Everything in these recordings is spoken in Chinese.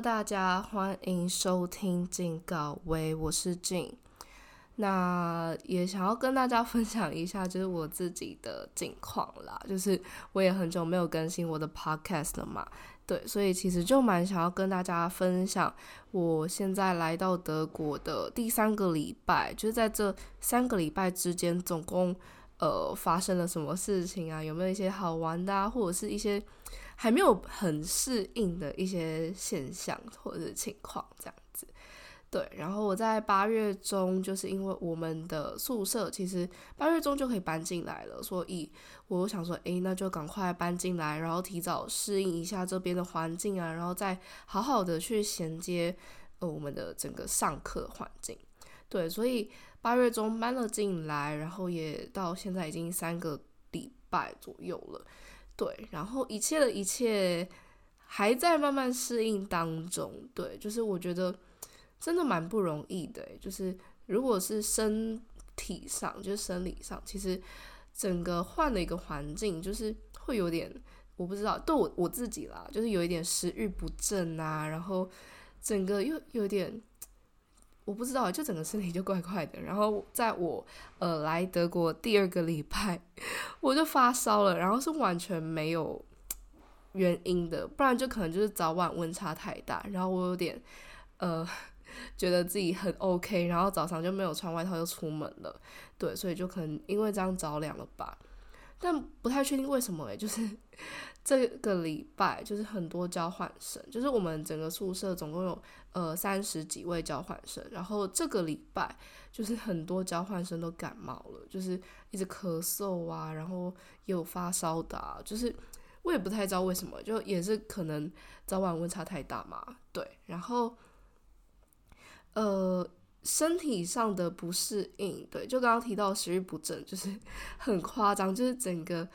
大家欢迎收听警告微，我是静。那也想要跟大家分享一下，就是我自己的近况啦。就是我也很久没有更新我的 Podcast 了嘛，对，所以其实就蛮想要跟大家分享，我现在来到德国的第三个礼拜，就是在这三个礼拜之间，总共呃发生了什么事情啊？有没有一些好玩的，啊，或者是一些。还没有很适应的一些现象或者情况，这样子，对。然后我在八月中，就是因为我们的宿舍其实八月中就可以搬进来了，所以我想说，诶，那就赶快搬进来，然后提早适应一下这边的环境啊，然后再好好的去衔接呃我们的整个上课环境。对，所以八月中搬了进来，然后也到现在已经三个礼拜左右了。对，然后一切的一切还在慢慢适应当中。对，就是我觉得真的蛮不容易的。就是如果是身体上，就是生理上，其实整个换了一个环境，就是会有点，我不知道，对我我自己啦，就是有一点食欲不振啊，然后整个又有点。我不知道，就整个身体就怪怪的。然后在我呃来德国第二个礼拜，我就发烧了，然后是完全没有原因的，不然就可能就是早晚温差太大。然后我有点呃 觉得自己很 OK，然后早上就没有穿外套就出门了，对，所以就可能因为这样着凉了吧。但不太确定为什么诶，就是这个礼拜就是很多交换生，就是我们整个宿舍总共有呃三十几位交换生，然后这个礼拜就是很多交换生都感冒了，就是一直咳嗽啊，然后也有发烧的，就是我也不太知道为什么，就也是可能早晚温差太大嘛，对，然后呃。身体上的不适应，对，就刚刚提到食欲不振，就是很夸张，就是整个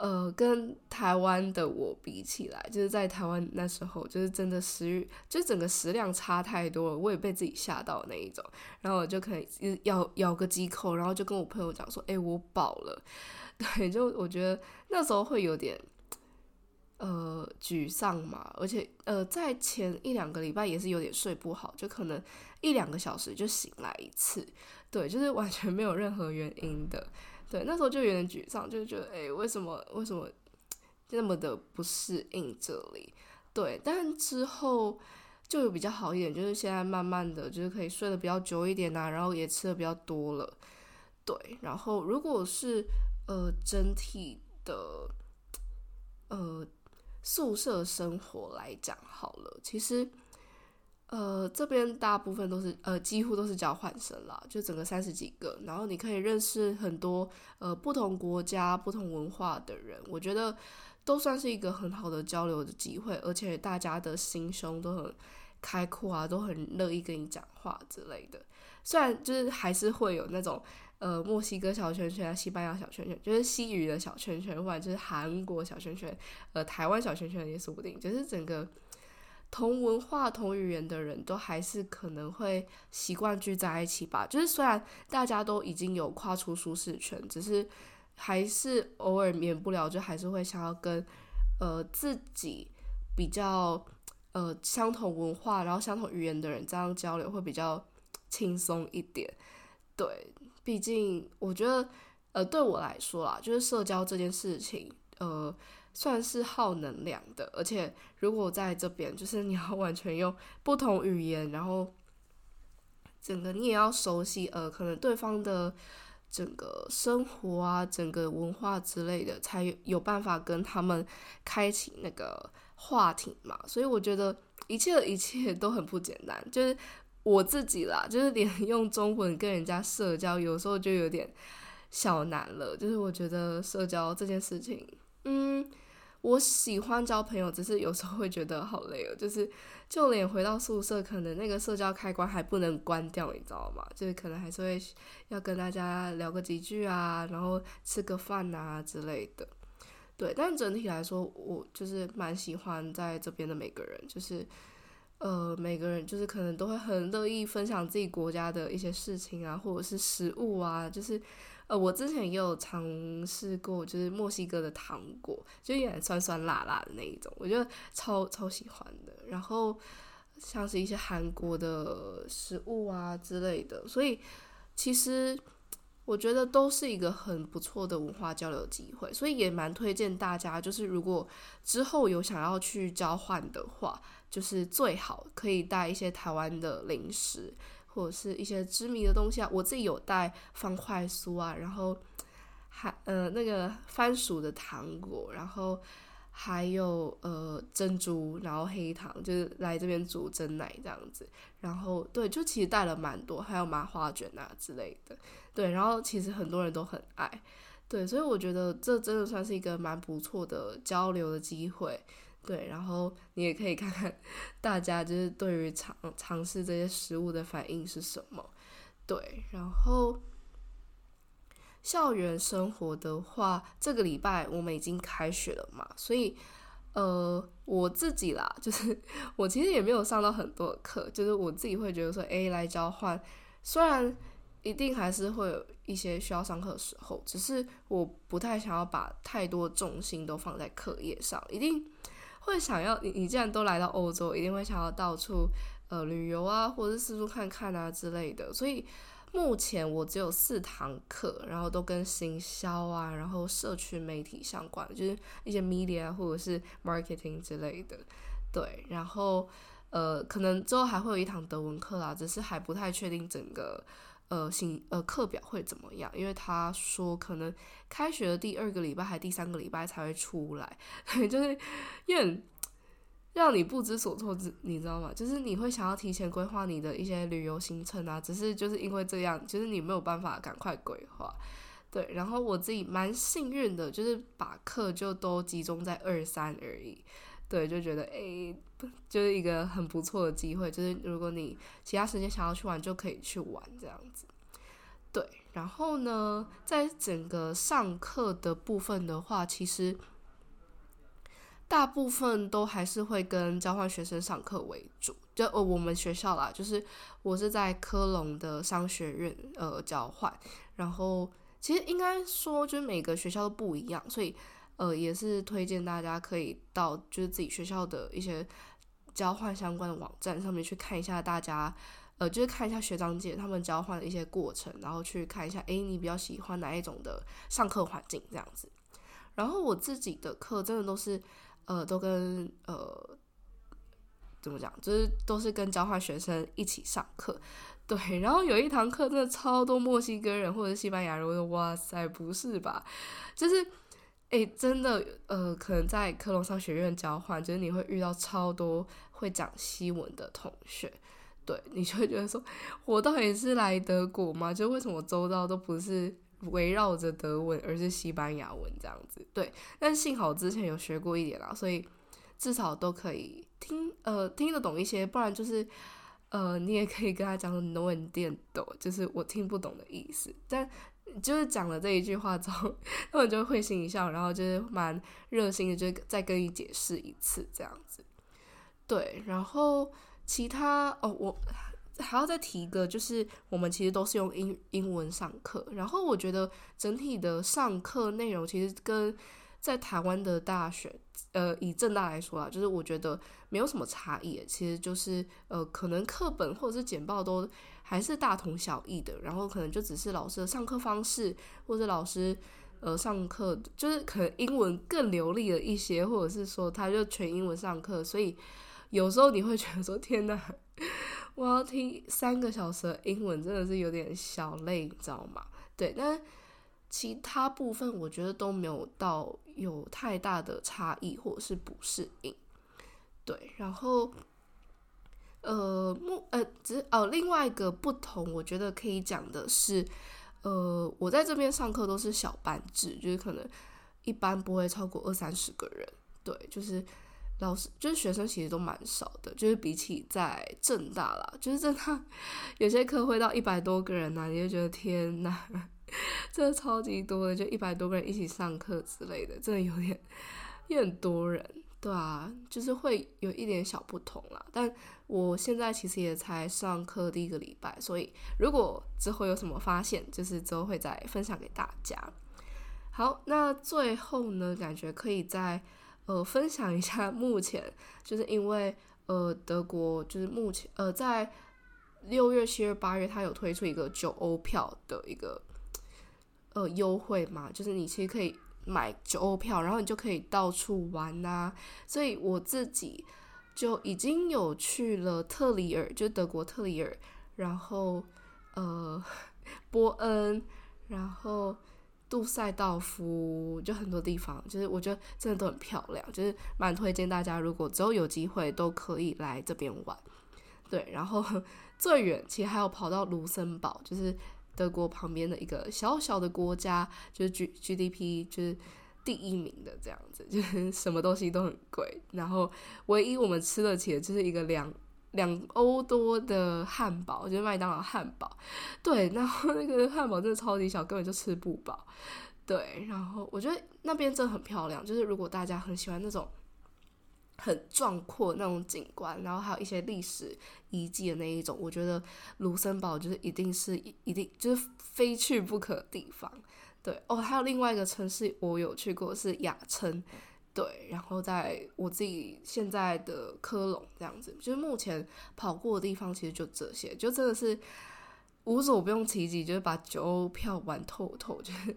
呃，跟台湾的我比起来，就是在台湾那时候，就是真的食欲，就整个食量差太多了，我也被自己吓到那一种，然后我就可以咬咬个几口，然后就跟我朋友讲说，哎，我饱了，对，就我觉得那时候会有点。呃，沮丧嘛，而且呃，在前一两个礼拜也是有点睡不好，就可能一两个小时就醒来一次，对，就是完全没有任何原因的，对，那时候就有点沮丧，就觉得，哎，为什么为什么那么的不适应这里？对，但之后就有比较好一点，就是现在慢慢的就是可以睡得比较久一点呐，然后也吃的比较多了，对，然后如果是呃整体的呃。宿舍生活来讲好了，其实，呃，这边大部分都是呃，几乎都是交换生啦，就整个三十几个，然后你可以认识很多呃不同国家、不同文化的人，我觉得都算是一个很好的交流的机会，而且大家的心胸都很开阔啊，都很乐意跟你讲话之类的，虽然就是还是会有那种。呃，墨西哥小圈圈啊、西班牙小圈圈，就是西语的小圈圈，或者就是韩国小圈圈，呃，台湾小圈圈也说不定。就是整个同文化、同语言的人都还是可能会习惯聚在一起吧。就是虽然大家都已经有跨出舒适圈，只是还是偶尔免不了，就还是会想要跟呃自己比较呃相同文化，然后相同语言的人这样交流，会比较轻松一点。对。毕竟，我觉得，呃，对我来说啦，就是社交这件事情，呃，算是耗能量的。而且，如果在这边，就是你要完全用不同语言，然后整个你也要熟悉，呃，可能对方的整个生活啊，整个文化之类的，才有办法跟他们开启那个话题嘛。所以，我觉得一切的一切都很不简单，就是。我自己啦，就是连用中文跟人家社交，有时候就有点小难了。就是我觉得社交这件事情，嗯，我喜欢交朋友，只是有时候会觉得好累哦。就是就连回到宿舍，可能那个社交开关还不能关掉，你知道吗？就是可能还是会要跟大家聊个几句啊，然后吃个饭啊之类的。对，但整体来说，我就是蛮喜欢在这边的每个人，就是。呃，每个人就是可能都会很乐意分享自己国家的一些事情啊，或者是食物啊，就是呃，我之前也有尝试过，就是墨西哥的糖果，就有点酸酸辣辣的那一种，我觉得超超喜欢的。然后像是一些韩国的食物啊之类的，所以其实我觉得都是一个很不错的文化交流机会，所以也蛮推荐大家，就是如果之后有想要去交换的话，就是最好可以带一些台湾的零食。或者是一些知名的东西啊，我自己有带方块酥啊，然后还呃那个番薯的糖果，然后还有呃珍珠，然后黑糖，就是来这边煮蒸奶这样子，然后对，就其实带了蛮多，还有麻花卷啊之类的，对，然后其实很多人都很爱，对，所以我觉得这真的算是一个蛮不错的交流的机会。对，然后你也可以看看 大家就是对于尝尝试这些食物的反应是什么。对，然后校园生活的话，这个礼拜我们已经开学了嘛，所以呃，我自己啦，就是 我其实也没有上到很多课，就是我自己会觉得说，哎，来交换，虽然一定还是会有一些需要上课的时候，只是我不太想要把太多重心都放在课业上，一定。会想要你，你既然都来到欧洲，一定会想要到处呃旅游啊，或者是四处看看啊之类的。所以目前我只有四堂课，然后都跟行销啊，然后社群媒体相关，就是一些 media 或者是 marketing 之类的。对，然后呃，可能之后还会有一堂德文课啦，只是还不太确定整个。呃，行呃，课表会怎么样？因为他说可能开学的第二个礼拜还第三个礼拜才会出来，就是有点让你不知所措，你知道吗？就是你会想要提前规划你的一些旅游行程啊，只是就是因为这样，就是你没有办法赶快规划。对，然后我自己蛮幸运的，就是把课就都集中在二三而已。对，就觉得诶，就是一个很不错的机会。就是如果你其他时间想要去玩，就可以去玩这样子。对，然后呢，在整个上课的部分的话，其实大部分都还是会跟交换学生上课为主。就呃，我们学校啦，就是我是在科隆的商学院呃交换。然后其实应该说，就是每个学校都不一样，所以。呃，也是推荐大家可以到就是自己学校的一些交换相关的网站上面去看一下，大家呃就是看一下学长姐他们交换的一些过程，然后去看一下，诶，你比较喜欢哪一种的上课环境这样子。然后我自己的课真的都是呃都跟呃怎么讲，就是都是跟交换学生一起上课，对。然后有一堂课真的超多墨西哥人或者西班牙人，我说哇塞，不是吧？就是。诶，真的，呃，可能在科隆商学院交换，就是你会遇到超多会讲西文的同学，对你就会觉得说，我到底是来德国吗？就为什么周遭都不是围绕着德文，而是西班牙文这样子？对，但幸好之前有学过一点啦，所以至少都可以听，呃，听得懂一些，不然就是，呃，你也可以跟他讲 “no and d 就是我听不懂的意思，但。就是讲了这一句话之后，他们就会心一笑，然后就是蛮热心的，就再跟你解释一次这样子。对，然后其他哦，我还要再提一个，就是我们其实都是用英英文上课，然后我觉得整体的上课内容其实跟在台湾的大学，呃，以正大来说啊，就是我觉得没有什么差异，其实就是呃，可能课本或者是简报都。还是大同小异的，然后可能就只是老师的上课方式，或者老师呃上课就是可能英文更流利了一些，或者是说他就全英文上课，所以有时候你会觉得说天哪，我要听三个小时的英文真的是有点小累，你知道吗？对，但其他部分我觉得都没有到有太大的差异或者是不适应，对，然后。呃，目呃，只哦，另外一个不同，我觉得可以讲的是，呃，我在这边上课都是小班制，就是可能一般不会超过二三十个人，对，就是老师就是学生其实都蛮少的，就是比起在正大啦，就是正大 有些课会到一百多个人呐，你就觉得天呐，真的超级多的，就一百多个人一起上课之类的，真的有点有点多人。对啊，就是会有一点小不同啦。但我现在其实也才上课第一个礼拜，所以如果之后有什么发现，就是之后会再分享给大家。好，那最后呢，感觉可以再呃分享一下目前，就是因为呃德国就是目前呃在六月、七月、八月，它有推出一个九欧票的一个呃优惠嘛，就是你其实可以买九欧票，然后你就可以到处玩呐。所以我自己就已经有去了特里尔，就德国特里尔，然后呃波恩，然后。杜塞道夫就很多地方，就是我觉得真的都很漂亮，就是蛮推荐大家，如果之后有机会都可以来这边玩。对，然后 最远其实还有跑到卢森堡，就是德国旁边的一个小小的国家，就是 G G D P 就是第一名的这样子，就是什么东西都很贵，然后唯一我们吃得起的就是一个两。两欧多的汉堡，就是麦当劳汉堡，对，然后那个汉堡真的超级小，根本就吃不饱，对，然后我觉得那边真的很漂亮，就是如果大家很喜欢那种很壮阔那种景观，然后还有一些历史遗迹的那一种，我觉得卢森堡就是一定是一定就是非去不可的地方，对，哦，还有另外一个城市我有去过是雅琛。对，然后在我自己现在的科隆这样子，就是目前跑过的地方其实就这些，就真的是无所不用其极，就是把九欧票玩透透，就是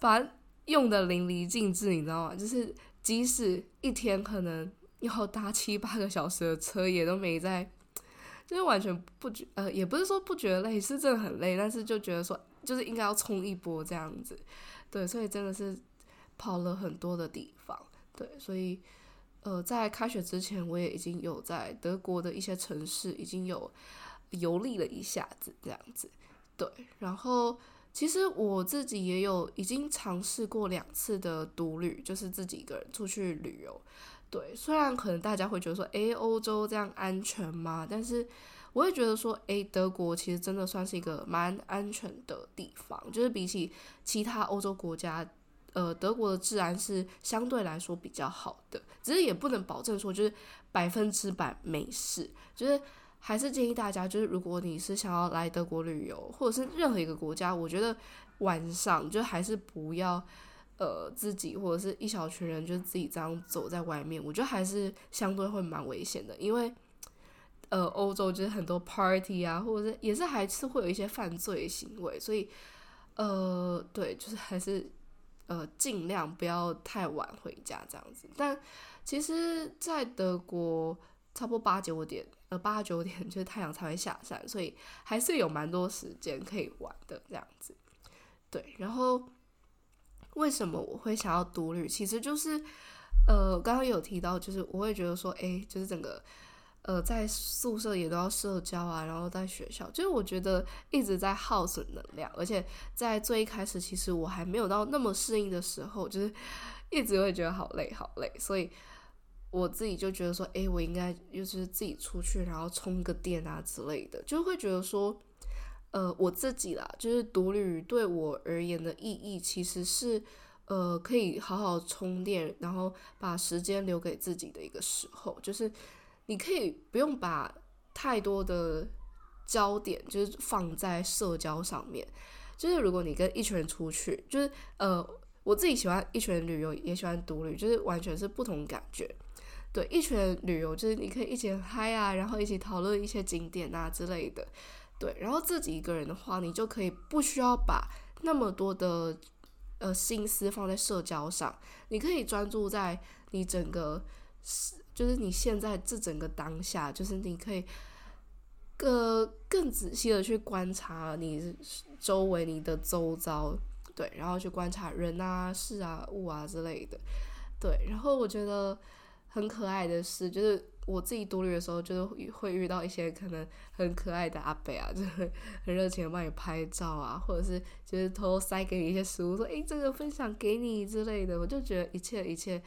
把用的淋漓尽致，你知道吗？就是即使一天可能要搭七八个小时的车，也都没在，就是完全不觉呃，也不是说不觉得累，是真的很累，但是就觉得说就是应该要冲一波这样子，对，所以真的是跑了很多的地方。对，所以，呃，在开学之前，我也已经有在德国的一些城市已经有游历了一下子，这样子。对，然后其实我自己也有已经尝试过两次的独旅，就是自己一个人出去旅游。对，虽然可能大家会觉得说，诶，欧洲这样安全吗？但是我会觉得说，诶，德国其实真的算是一个蛮安全的地方，就是比起其他欧洲国家。呃，德国的治安是相对来说比较好的，只是也不能保证说就是百分之百没事，就是还是建议大家，就是如果你是想要来德国旅游，或者是任何一个国家，我觉得晚上就还是不要呃自己或者是一小群人就自己这样走在外面，我觉得还是相对会蛮危险的，因为呃欧洲就是很多 party 啊，或者是也是还是会有一些犯罪行为，所以呃对，就是还是。呃，尽量不要太晚回家这样子。但其实，在德国，差不多八九点，呃，八九点 就是太阳才会下山，所以还是有蛮多时间可以玩的这样子。对，然后为什么我会想要独旅？其实就是，呃，刚刚有提到，就是我会觉得说，哎，就是整个。呃，在宿舍也都要社交啊，然后在学校，就是我觉得一直在耗损能量，而且在最一开始，其实我还没有到那么适应的时候，就是一直会觉得好累好累，所以我自己就觉得说，诶，我应该就是自己出去，然后充个电啊之类的，就会觉得说，呃，我自己啦，就是独旅对我而言的意义，其实是呃，可以好好充电，然后把时间留给自己的一个时候，就是。你可以不用把太多的焦点就是放在社交上面，就是如果你跟一群人出去，就是呃，我自己喜欢一群人旅游，也喜欢独旅，就是完全是不同感觉。对，一群人旅游就是你可以一起嗨啊，然后一起讨论一些景点啊之类的。对，然后自己一个人的话，你就可以不需要把那么多的呃心思放在社交上，你可以专注在你整个。就是你现在这整个当下，就是你可以更更仔细的去观察你周围、你的周遭，对，然后去观察人啊、事啊、物啊之类的，对。然后我觉得很可爱的事，就是我自己独旅的时候，就是会遇到一些可能很可爱的阿北啊，就会很热情的帮你拍照啊，或者是就是偷偷塞给你一些食物，说诶，这个分享给你之类的。我就觉得一切一切。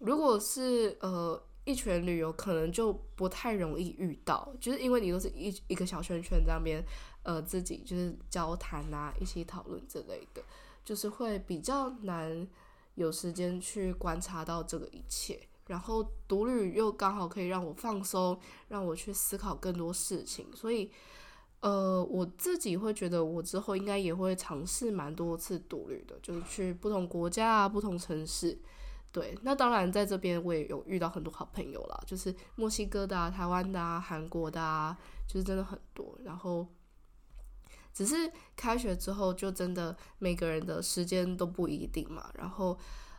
如果是呃一群旅游，可能就不太容易遇到，就是因为你都是一一个小圈圈在那边，呃，自己就是交谈啊，一起讨论之类的，就是会比较难有时间去观察到这个一切。然后独旅又刚好可以让我放松，让我去思考更多事情，所以，呃，我自己会觉得我之后应该也会尝试蛮多次独旅的，就是去不同国家啊、不同城市。对，那当然在这边我也有遇到很多好朋友啦，就是墨西哥的、啊、台湾的、啊、韩国的啊，就是真的很多。然后，只是开学之后就真的每个人的时间都不一定嘛。然后，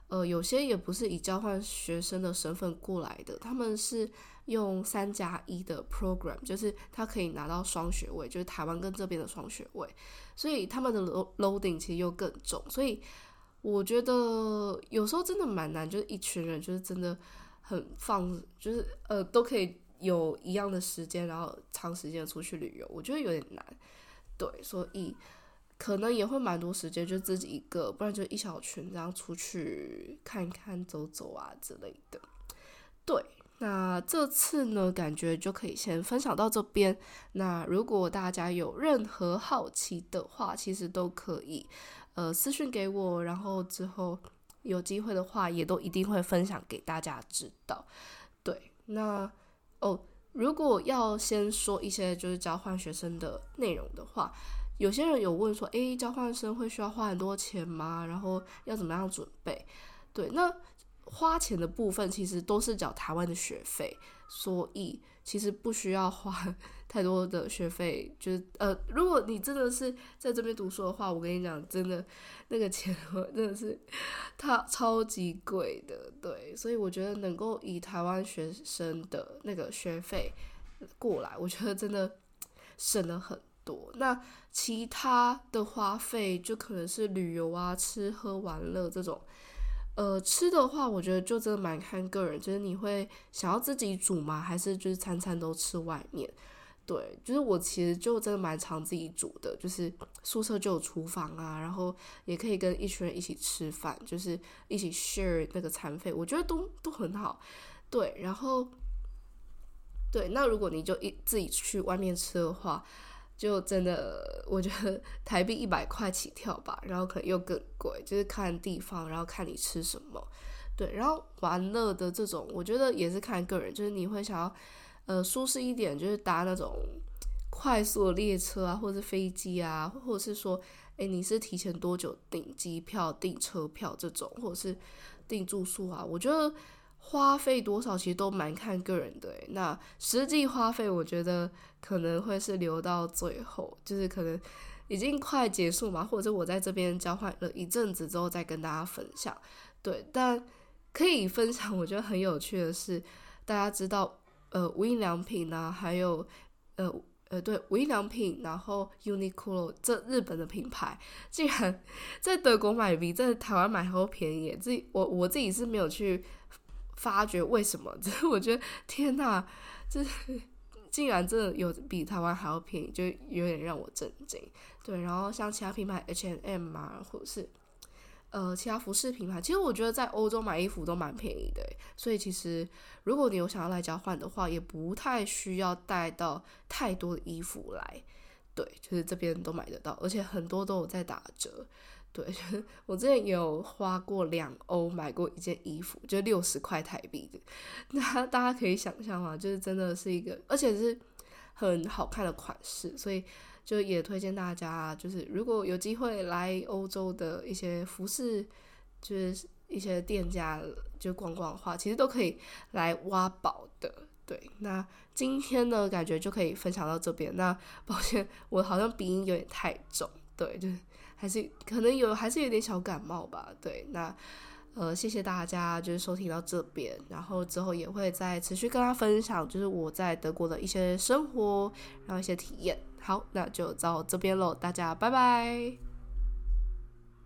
呃，有些也不是以交换学生的身份过来的，他们是用三加一的 program，就是他可以拿到双学位，就是台湾跟这边的双学位，所以他们的 loading 其实又更重，所以。我觉得有时候真的蛮难，就是一群人就是真的很放，就是呃都可以有一样的时间，然后长时间出去旅游，我觉得有点难。对，所以可能也会蛮多时间就自己一个，不然就一小群这样出去看看、走走啊之类的。对，那这次呢，感觉就可以先分享到这边。那如果大家有任何好奇的话，其实都可以。呃，私信给我，然后之后有机会的话，也都一定会分享给大家知道。对，那哦，如果要先说一些就是交换学生的内容的话，有些人有问说，诶，交换生会需要花很多钱吗？然后要怎么样准备？对，那花钱的部分其实都是缴台湾的学费，所以其实不需要花。太多的学费，就是呃，如果你真的是在这边读书的话，我跟你讲，真的那个钱真的是它超级贵的，对，所以我觉得能够以台湾学生的那个学费过来，我觉得真的省了很多。那其他的花费就可能是旅游啊、吃喝玩乐这种。呃，吃的话，我觉得就真的蛮看个人，就是你会想要自己煮吗？还是就是餐餐都吃外面？对，就是我其实就真的蛮常自己煮的，就是宿舍就有厨房啊，然后也可以跟一群人一起吃饭，就是一起 share 那个餐费，我觉得都都很好。对，然后对，那如果你就一自己去外面吃的话，就真的我觉得台币一百块起跳吧，然后可能又更贵，就是看地方，然后看你吃什么。对，然后玩乐的这种，我觉得也是看个人，就是你会想要。呃，舒适一点就是搭那种快速列车啊，或者是飞机啊，或者是说，哎，你是提前多久订机票、订车票这种，或者是订住宿啊？我觉得花费多少其实都蛮看个人的。那实际花费，我觉得可能会是留到最后，就是可能已经快结束嘛，或者我在这边交换了一阵子之后再跟大家分享。对，但可以分享，我觉得很有趣的是，大家知道。呃，无印良品啊，还有呃呃，对，无印良品，然后 Uniqlo 这日本的品牌，竟然在德国买比在台湾买还要便宜。自己我我自己是没有去发觉为什么，就是我觉得天呐，这竟然真的有比台湾还要便宜，就有点让我震惊。对，然后像其他品牌 H&M 啊，或者是。呃，其他服饰品牌，其实我觉得在欧洲买衣服都蛮便宜的，所以其实如果你有想要来交换的话，也不太需要带到太多的衣服来，对，就是这边都买得到，而且很多都有在打折，对，我之前有花过两欧买过一件衣服，就六十块台币的，那大家可以想象嘛，就是真的是一个，而且是很好看的款式，所以。就也推荐大家，就是如果有机会来欧洲的一些服饰，就是一些店家就逛逛的话，其实都可以来挖宝的。对，那今天呢，感觉就可以分享到这边。那抱歉，我好像鼻音有点太重，对，就是还是可能有，还是有点小感冒吧。对，那。呃，谢谢大家，就是收听到这边，然后之后也会再持续跟大家分享，就是我在德国的一些生活，然后一些体验。好，那就到这边喽，大家拜拜。